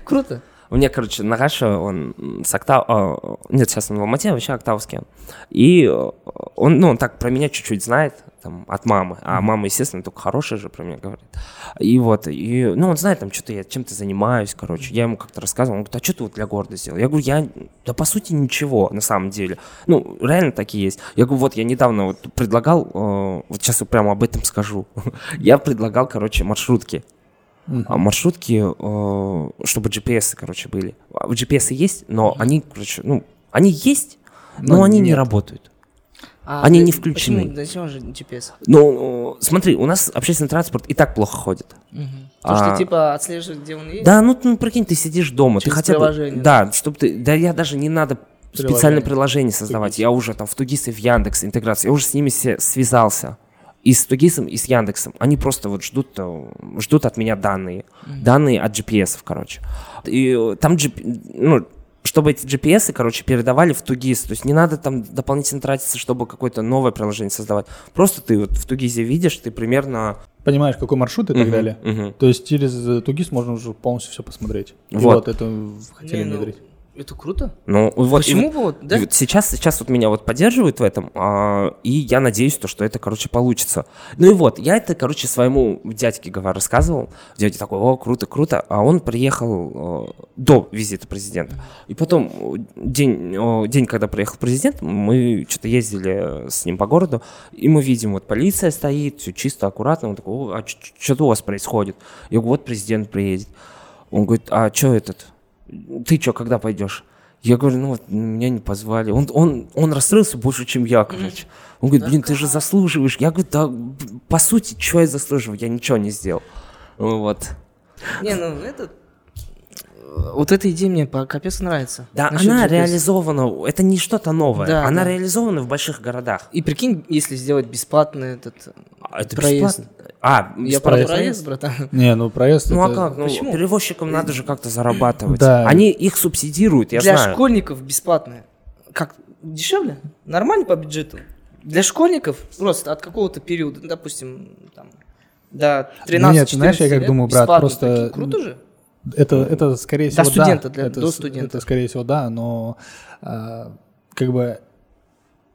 Круто. У меня, короче, Нагаша, он с Октав... а, Нет, сейчас он в Алмате, а вообще октавский. И э, он, ну, он так про меня чуть-чуть знает, там, от мамы. А мама, естественно, только хорошая же про меня говорит. И вот, и, ну, он знает, там, что-то я чем-то занимаюсь, короче. Я ему как-то рассказывал, он говорит, а что ты вот для города сделал? Я говорю, я, да, по сути, ничего, на самом деле. Ну, реально такие есть. Я говорю, вот, я недавно вот предлагал, э, вот сейчас вот прямо об этом скажу. Я предлагал, короче, маршрутки. А маршрутки, э, чтобы GPS, короче, были. А GPS есть, но они, короче, ну, они есть, но, Но они не нет. работают. А Они ты- не включены. Почему? Зачем же GPS? Ну, э, смотри, у нас общественный транспорт и так плохо ходит. То, что, А. типа, отслеживать, где он есть? Да, ну, ну, прикинь, ты сидишь дома, ты Через хотя бы... приложение, Да, чтобы ты... Да я даже не надо специальное приложение создавать. Я уже там в Тугис и в Яндекс интеграция. Я уже с ними се- связался. И с Тугисом, и с Яндексом. Они просто вот ждут, э, ждут от меня данные. Данные от GPS, короче. И э, там GP ну, чтобы эти GPS, короче, передавали в Тугис. То есть не надо там дополнительно тратиться, чтобы какое-то новое приложение создавать. Просто ты вот в Тугизе видишь, ты примерно... Понимаешь, какой маршрут и так Мгм, далее. мгм. То есть через э, Тугис можно уже полностью все посмотреть. И Вот. вот это хотели ну, внедрить. Это круто. Ну, вот, Почему бы вот, да? Вот сейчас, сейчас вот меня вот поддерживают в этом, а, и я надеюсь, то, что это, короче, получится. Ну и вот, я это, короче, своему дядьке говорю, рассказывал. Дядя такой, о, круто, круто. А он приехал э, до визита президента. И потом, э, день, э, день, когда приехал президент, мы что-то ездили с ним по городу, и мы видим, вот полиция стоит, все чисто, аккуратно. Он такой, «О, а что у вас происходит? Я говорю, вот президент приедет. Он говорит, а что этот? Ты что, когда пойдешь? Я говорю, ну вот меня не позвали. Он, он, он расстроился больше, чем я, короче. Он говорит, блин, ты же заслуживаешь. Я говорю, да, по сути, что я заслуживаю? Я ничего не сделал. Вот. Не, ну это... Вот эта идея мне по капец нравится. Да, Насчет она GPS. реализована, это не что-то новое. Да, она да. реализована в больших городах. И прикинь, если сделать бесплатный этот А это проезд. бесплатно. А, Я про проезд, братан. Не, ну проезд Ну а это- как? Ну, Почему? перевозчикам надо же как-то зарабатывать. Да. Они их субсидируют, я Для знаю. школьников бесплатное. Как? Дешевле? Нормально по бюджету? Для школьников просто от какого-то периода, ну, допустим, там, до 13 нет, знаешь, я как лет думаю, брат, просто- Прикинь, Круто же? Это, это скорее До всего, студента, да. для- это, до студента. Это, скорее всего, да, но а, как бы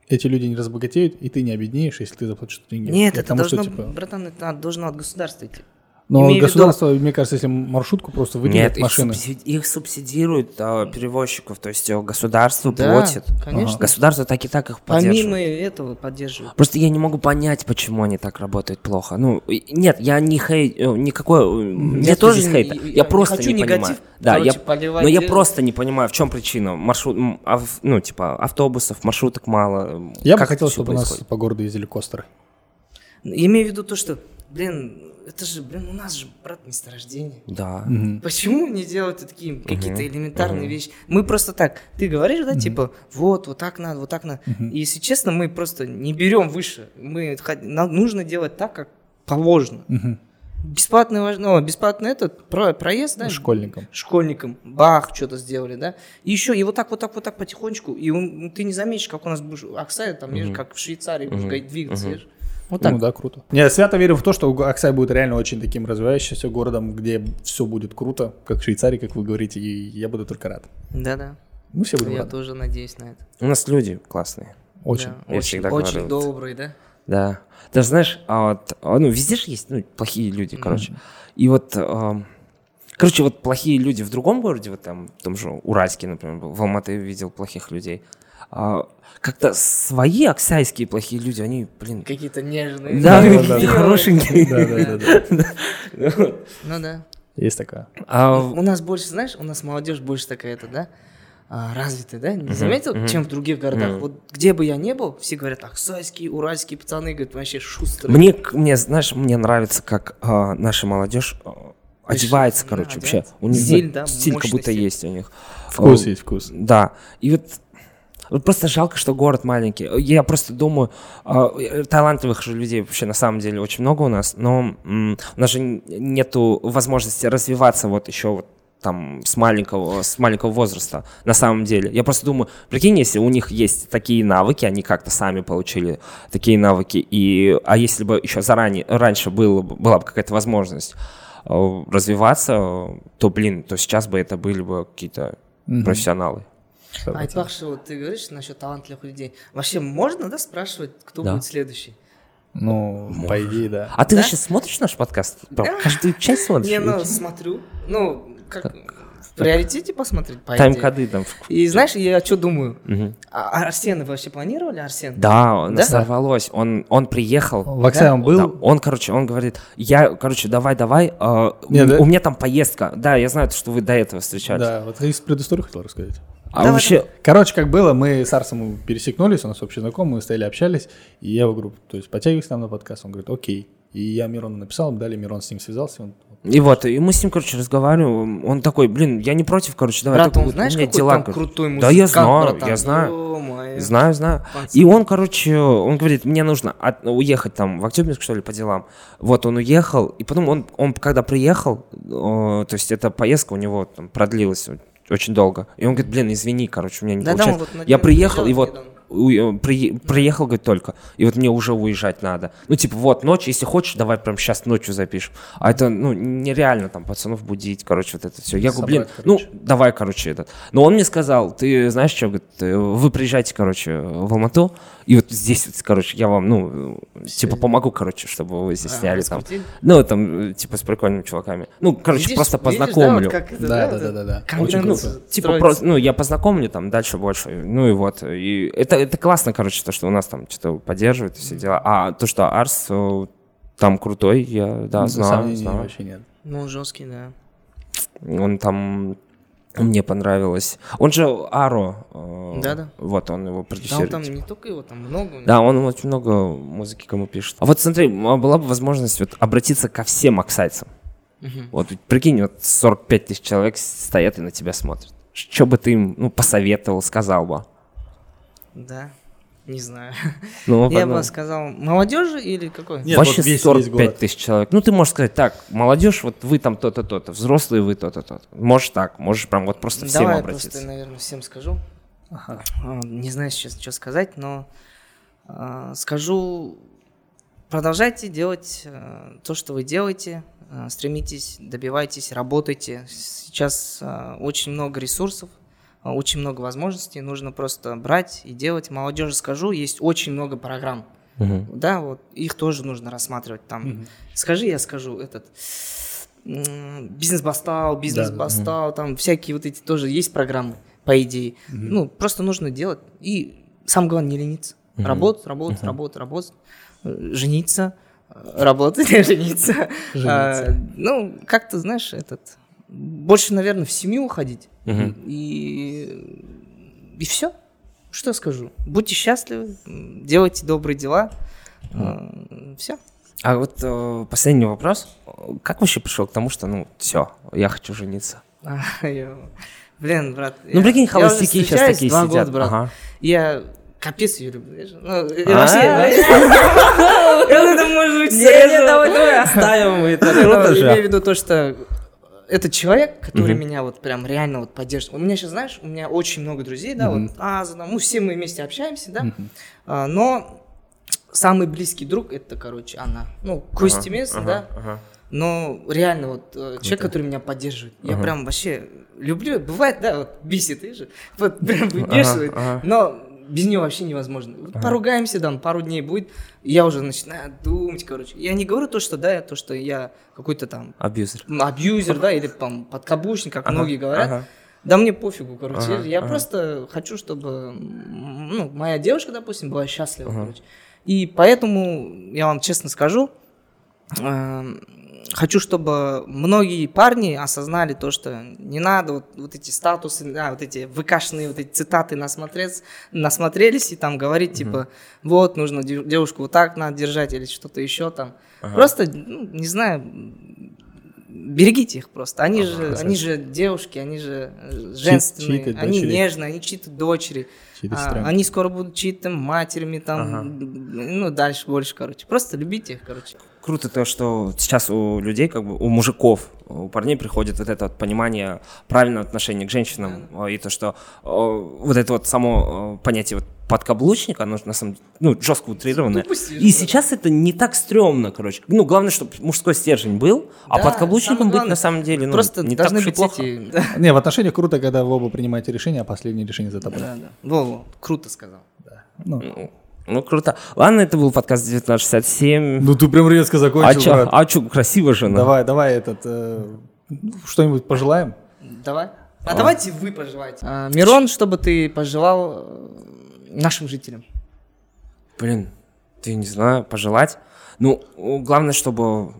эти люди не разбогатеют, и ты не обеднеешь, если ты заплатишь деньги. Нет, это Потому что, должно, типа, братан, это должно от государства идти. Но имею в виду- государство, мне кажется, если маршрутку просто выделит Нет, их, машины. субсиди- их субсидируют а, перевозчиков, то есть э, государство Да, платит. конечно. Государство так и так их поддерживает. Помимо этого поддерживают. Просто я не могу понять, почему они так работают плохо. Ну, нет, я не хейт, э, никакой, э, нет Я тоже не- хейта. я- Я, не просто хочу не негатив, понимаю. Да, короче, я, поливать но я просто не понимаю, в чем причина. Маршрут, ав- ну, типа, автобусов, маршруток мало. Я бы хотел, чтобы у нас происходит? по городу ездили костеры. Имею в виду то, что, блин, это же, блин, у нас же, брат, месторождение. Да. Почему не делать вот такие какие-то элементарные вещи? Мы просто так, ты говоришь, да, типа, вот, вот так надо, вот так надо. И если честно, мы просто не берем выше. Мы, нам нужно делать так, как положено. Мгм. Бесплатный, ну, бесплатный этот про- проезд, да? Школьникам. Школьникам. Бах, что-то сделали, да? И еще, и вот так, вот так, вот так потихонечку. И он- ты не заметишь, как у нас будешь Аксай, там, видишь, как в Швейцарии будешь га- двигаться, видишь? Вот так. Ну да, круто. Я свято верю в то, что Аксай будет реально очень таким развивающимся городом, где все будет круто, как в Швейцарии, как вы говорите, и я буду только рад. Да-да. Мы все будем Я рады. тоже надеюсь на это. У нас люди классные. Очень. Да, Я очень, очень добрый, да? Да. Ты знаешь, а вот, а, ну, везде же есть ну, плохие люди, короче. И вот, а, короче, вот плохие люди в другом городе, вот там, в том же Уральске, например, в Алматы видел плохих людей. А, как-то свои оксайские плохие люди, они, блин, Какие-то нежные. да, да, какие да. хорошенькие. Да, да, да, да. Ну да. Есть такое. А, У нас больше, знаешь, у нас молодежь больше такая, это, да? а, развитая, да? Не заметил, чем в других городах? Вот где бы я не был, все говорят, аксайские, уральские пацаны, говорят, вообще шустрые. Мне, знаешь, мне нравится, как а, наша молодежь одевается, короче, вообще. одевается. У них Стиль, да, стиль как будто стиль. есть у них. Вкус А, есть вкус. Да. И вот просто жалко, что город маленький. Я просто думаю, а, э, талантливых же людей вообще на самом деле очень много у нас, но у нас же нету возможности развиваться вот еще вот там с маленького, с маленького возраста, на самом деле. Я просто думаю, прикинь, если у них есть такие навыки, они как-то сами получили такие навыки, и, а если бы еще заранее, раньше было, бы- была бы какая-то возможность э, развиваться, то, блин, то сейчас бы это были бы какие-то профессионалы. Айтпахши, вот ты говоришь насчет талантливых людей. Вообще можно, да, спрашивать, кто Да. будет следующий? Ну, по идее, да. А ты Да? вообще смотришь наш подкаст? Прям каждую часть смотришь? Не, ну, смотрю. Ну, как в приоритете посмотреть, по идее. Тайм-коды там. в- И знаешь, я что думаю? А Арсена вы вообще планировали, Арсен? Да, он Да? сорвалось. Он, он приехал. В он был, Да, он, короче, он говорит, я, короче, давай, давай, а, Не, у, да- у меня там поездка. Да, я знаю, что вы до этого встречались. да, вот из предыстории хотел рассказать. А Давай, вообще, Короче, как было, мы с Арсом пересекнулись, у нас общие знакомые, мы стояли, общались, и я его говорю, то есть подтягиваюсь к нам на подкаст, он говорит, окей. И я Мирону написал, далее Мирон с ним связался, он И вот, и мы с ним, короче, разговариваем. Он такой, блин, я не против, короче, давай. Брат, только он вот у знаешь, меня какой дела, там короче». крутой Да, я музыкант, знаю, братан? я знаю. Знаю, знаю. Пацан. И он, короче, он говорит, мне нужно от- уехать там в Октябрьск, что ли, по делам. Вот он уехал, и потом он, он когда приехал, э, то есть эта поездка у него там продлилась очень долго. И он говорит, блин, извини, короче, у меня не Да-да, получается. вот Я приехал, и вот э, при- приехал, говорит, только. И вот мне уже уезжать надо. Ну, типа, вот ночь, если хочешь, давай прям сейчас ночью запишем. А это, ну, нереально там пацанов будить, короче, вот это все. Я говорю, блин, ну, короче. давай, короче, этот. Но он мне сказал, ты знаешь что, говорит, э, вы приезжайте, короче, в Алмату, и вот здесь, вот, короче, я вам, ну, типа, помогу, короче, чтобы вы здесь А, сняли там. Ну, там, э, типа, с прикольными чуваками. Ну, короче, Видишь, просто видишь, познакомлю. Да, вот как это, Да, да, да, Ну, типа, просто, ну, я познакомлю там дальше больше. Ну и вот. И это, это классно, короче, то, что у нас там что-то поддерживают и все дела. А то, что Арс э, там крутой, я, да, Ну, знаю, знаю. вообще нет. Ну, он жесткий, да. Он там мне понравилось. Он же Аро. э, Да-да. Вот, он его Да, он продюсирует. там не только его, там много. Да, он очень много музыки кому пишет. А вот смотри, м, была бы возможность вот обратиться ко всем аксайцам. Мгм. Вот прикинь, вот 45 тысяч человек стоят и на тебя смотрят. Что бы ты им ну, посоветовал, сказал бы? Да, не знаю. Ну, Я бы сказал, молодежи или какой? Нет, Вообще вот весь- 45 весь тысяч человек. Ну, ты можешь сказать так, молодежь, вот вы там то-то, то-то, взрослые вы то-то, то-то. Можешь так, можешь прям вот просто всем Давай я обратиться. просто, наверное, всем скажу. Ага. А, Не знаю сейчас, что сказать, но а, скажу, продолжайте делать а, то, что вы делаете, а, стремитесь, добивайтесь, работайте. Сейчас а, очень много ресурсов, очень много возможностей, нужно просто брать и делать. Молодежи скажу, есть очень много программ. Мгм. Да, вот их тоже нужно рассматривать там. Мгм. Скажи, я скажу, этот бизнес-бастал, бизнес-бастал, там всякие вот эти тоже есть программы, по идее. Ну, просто нужно делать. И самое главное, не лениться. Работать, работать, работать, работать, э, жениться, э, работать, жениться. Жениться. А, Ну, как-то, знаешь, этот... Больше, наверное, в семью уходить. Мгм. И, и все. Что я скажу? Будьте счастливы, делайте добрые дела. Все. А вот э, последний вопрос. Как вообще пришел к тому, что, ну, все, я хочу жениться? Блин, брат. Ну, я- прикинь, я холостяки сейчас такие два сидят. года, брат. Ага. Я капец ее люблю. Ну, э, А? это может быть оставим это. Ну, Круто Имею в же. виду то, что этот человек, который Мгм. меня вот прям реально вот поддерживает. У меня сейчас, знаешь, у меня очень много друзей, да, вот Аза, там, ну, все мы вместе общаемся, да, А, но самый близкий друг это, короче, она. Ну, Кости местный, да, Ага. но реально вот э, человек, который меня поддерживает. Я Ага. прям вообще люблю. Бывает, да, вот бесит, видишь, вот прям выбешивает, ага. но без него вообще невозможно. Вот Поругаемся, там, пару дней будет, я уже начинаю думать, короче. Я не говорю то, что, да, то, что я какой-то там Абьюзер. абьюзер, да, или там подкаблучник, как Ага, многие говорят. ага. Да мне пофигу, короче. Ага, я ага. просто хочу, чтобы ну, моя девушка, допустим, была счастлива, короче. И поэтому, я вам честно скажу, эм, хочу, чтобы многие парни осознали то, что не надо вот, вот эти статусы, да, вот эти выкашенные вот эти цитаты насмотреться, насмотрелись и там говорить, типа, вот, нужно дев- девушку вот так надо держать или что-то еще там. Просто, ну, не знаю, берегите их просто. Они же, они же девушки, они же э, женственные, чьи-то они дочери. нежные, они чьи-то дочери. А, они скоро будут чьи-то матерями там, ну, дальше больше, короче. Просто любите их, короче. Круто то, что сейчас у людей, как бы у мужиков, у парней приходит вот это вот понимание правильного отношения к женщинам, э, и то, что э, вот это вот само э, понятие вот подкаблучника, оно на самом деле, ну, жестко утрированное. И сейчас это не так стрёмно, короче. Ну, главное, чтобы мужской стержень был, а Да, подкаблучником быть на самом деле, ну, Просто не так уж и быть плохо. эти... Да, Не, в отношениях круто, когда вы оба принимаете решение, а последнее решение за тобой. да, да. Во-во, круто сказал. Ну, Ну, Ну, круто. Ладно, это был подкаст 1967. ну ты прям резко а закончил, чё, брат. а чё, красиво же. ну. Давай, давай этот, э, что-нибудь пожелаем? Давай. А давайте вы пожелайте. А, Мирон, чтобы ты пожелал э, нашим жителям. Блин, ты не знаю, пожелать. Ну, главное, чтобы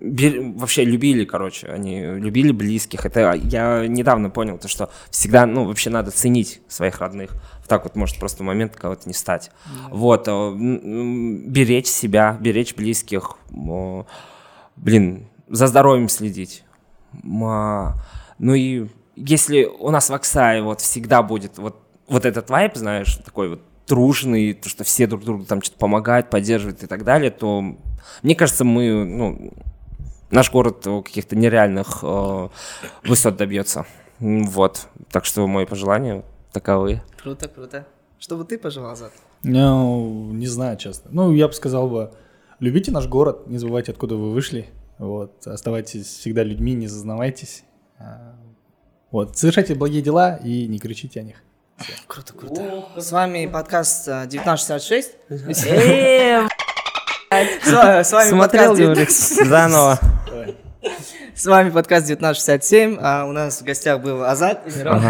бер- вообще любили, короче, они любили близких. Это я недавно понял, то, что всегда, ну, вообще надо ценить своих родных. Вот так вот может просто момент кого-то не стать. Вот, э, беречь себя, беречь близких, блин, за здоровьем следить. Ну и если у нас в Оксае вот всегда будет вот, вот этот вайб, знаешь, такой вот дружный, то, что все друг другу там что-то помогают, поддерживают и так далее, то мне кажется, мы, ну, наш город э, каких-то нереальных э, высот добьется. Вот. Так что мои пожелания таковы. Круто, круто. Что бы ты пожелал, Зад? Ну, не знаю, честно. Ну, я бы сказал бы, любите наш город, не забывайте, откуда вы вышли. Вот, оставайтесь всегда людьми, не зазнавайтесь. А, Вот, совершайте благие дела и не кричите о них. Круто, круто. С вами подкаст а, 1966. С ва- с вами Смотрел, подкаст говорит, 19 заново. С вами подкаст 1967. а У нас в гостях был Азат. и Мирон.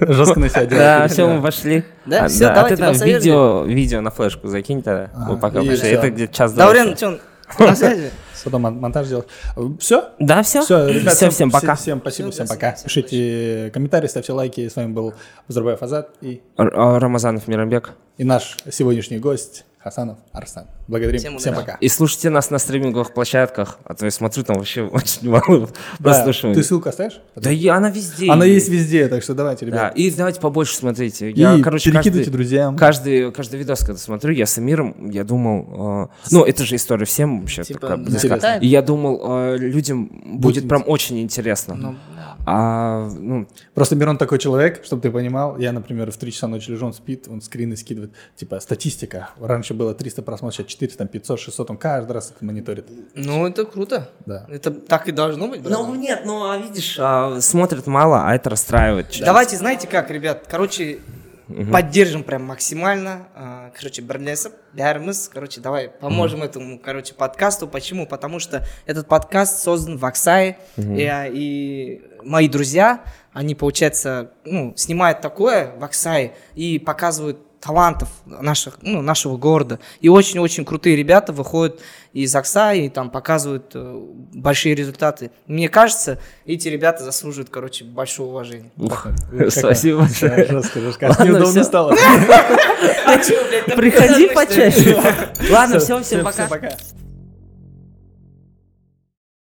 Жестко на себя Да, все, мы пошли. Да, А, всё, а давайте ты там видео, видео на флешку закинь тогда. А, Мы пока и пошли. всё. Это где-то час Даурен, что, на связи? Потом мон- монтаж делать. Все? Да, все? Все, ребят, Все, всем пока. Всем спасибо, всем пока. всем Пишите комментарии, ставьте лайки. С вами был Базарбаев Азат и, Р- а, Рамазанов Мирамбек. и наш сегодняшний гость Хасанов Арсан. Благодарим. Всем Всем, пока. И слушайте нас на стриминговых площадках, а то я смотрю, там вообще очень мало Да, прослушиваний. ты ссылку оставишь? Да и она везде. Она есть везде, так что давайте, Да, ребят. и давайте побольше смотрите. И Я, короче, перекидывайте каждый, друзьям. каждый, каждый видос, когда смотрю, я с Амиром, я думал, э, ну, это же история всем вообще Типа, такая да. близка. Интересно. И я думал, э, людям будет прям очень интересно. Ну, А, ну, Просто Мирон такой человек, чтобы ты понимал, я, например, в 3 часа ночи лежу, он спит, он скрины скидывает, типа, статистика. Раньше было 300 просмотров, сейчас 400, там 500, 600, он каждый раз это мониторит. Ну, это круто. Да. Это так и должно быть, брат. ну нет, ну, а видишь, а, смотрят мало, а это расстраивает. Давайте, знаете как, ребят, короче, поддержим прям максимально. А, Короче, бірлесіп, бәріміз, короче, давай поможем этому, короче, подкасту. Почему? Потому что этот подкаст создан в Оксае, и, а, и мои друзья, они, получается, ну, снимают такое в Оксае и показывают талантов наших, ну, нашего города. И очень-очень крутые ребята выходят из Оксаи и там показывают э, большие результаты. Мне кажется, эти ребята заслуживают, короче, большого уважения. Ух, Спасибо большое. Жестко, жестко. Неудобно стало. Приходи почаще. Ладно, все, Всем пока.